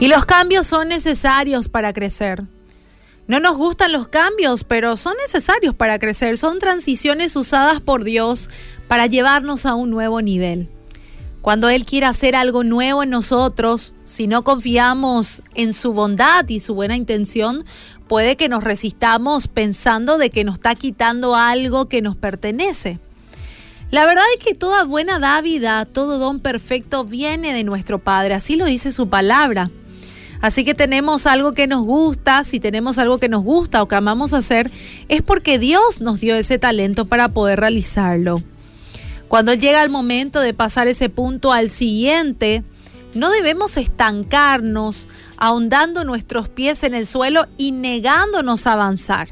Y los cambios son necesarios para crecer. No nos gustan los cambios, pero son necesarios para crecer. Son transiciones usadas por Dios para llevarnos a un nuevo nivel. Cuando Él quiere hacer algo nuevo en nosotros, si no confiamos en su bondad y su buena intención, puede que nos resistamos pensando de que nos está quitando algo que nos pertenece. La verdad es que toda buena dávida, todo don perfecto viene de nuestro Padre, así lo dice su palabra. Así que tenemos algo que nos gusta, si tenemos algo que nos gusta o que amamos hacer, es porque Dios nos dio ese talento para poder realizarlo. Cuando llega el momento de pasar ese punto al siguiente, no debemos estancarnos ahondando nuestros pies en el suelo y negándonos a avanzar.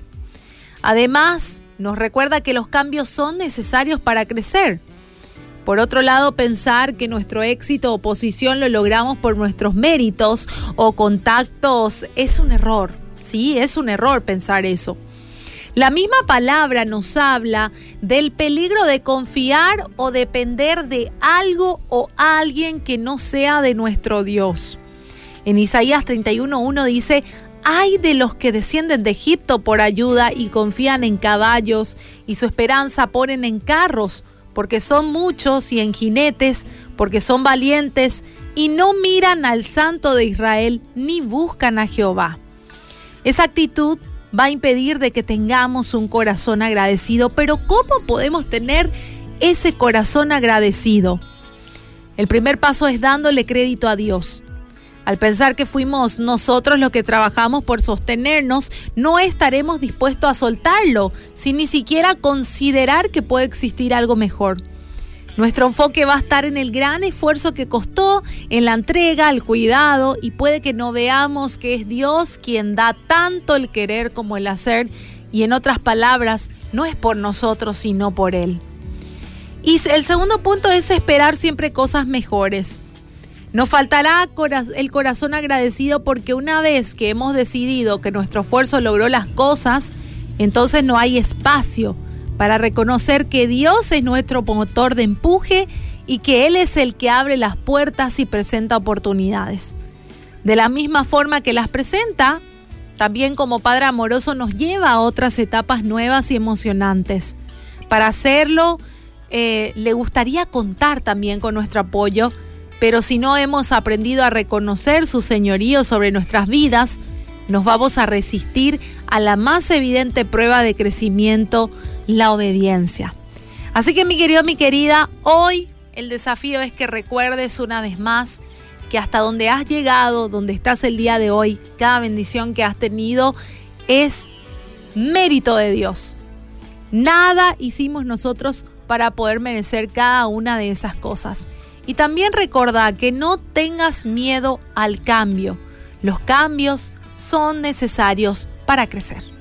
Además, nos recuerda que los cambios son necesarios para crecer. Por otro lado, pensar que nuestro éxito o posición lo logramos por nuestros méritos o contactos es un error. Sí, es un error pensar eso. La misma palabra nos habla del peligro de confiar o depender de algo o alguien que no sea de nuestro Dios. En Isaías 31.1 dice, hay de los que descienden de Egipto por ayuda y confían en caballos y su esperanza ponen en carros porque son muchos y en jinetes, porque son valientes y no miran al Santo de Israel ni buscan a Jehová. Esa actitud va a impedir de que tengamos un corazón agradecido, pero ¿cómo podemos tener ese corazón agradecido? El primer paso es dándole crédito a Dios. Al pensar que fuimos nosotros los que trabajamos por sostenernos, no estaremos dispuestos a soltarlo, sin ni siquiera considerar que puede existir algo mejor. Nuestro enfoque va a estar en el gran esfuerzo que costó, en la entrega, el cuidado, y puede que no veamos que es Dios quien da tanto el querer como el hacer, y en otras palabras, no es por nosotros, sino por Él. Y el segundo punto es esperar siempre cosas mejores. Nos faltará el corazón agradecido porque una vez que hemos decidido que nuestro esfuerzo logró las cosas, entonces no hay espacio para reconocer que Dios es nuestro motor de empuje y que Él es el que abre las puertas y presenta oportunidades. De la misma forma que las presenta, también como Padre amoroso nos lleva a otras etapas nuevas y emocionantes. Para hacerlo, eh, le gustaría contar también con nuestro apoyo pero si no hemos aprendido a reconocer su señorío sobre nuestras vidas, nos vamos a resistir a la más evidente prueba de crecimiento, la obediencia. Así que mi querido, mi querida, hoy el desafío es que recuerdes una vez más que hasta donde has llegado, donde estás el día de hoy, cada bendición que has tenido es mérito de Dios. Nada hicimos nosotros para poder merecer cada una de esas cosas. Y también recuerda que no tengas miedo al cambio. Los cambios son necesarios para crecer.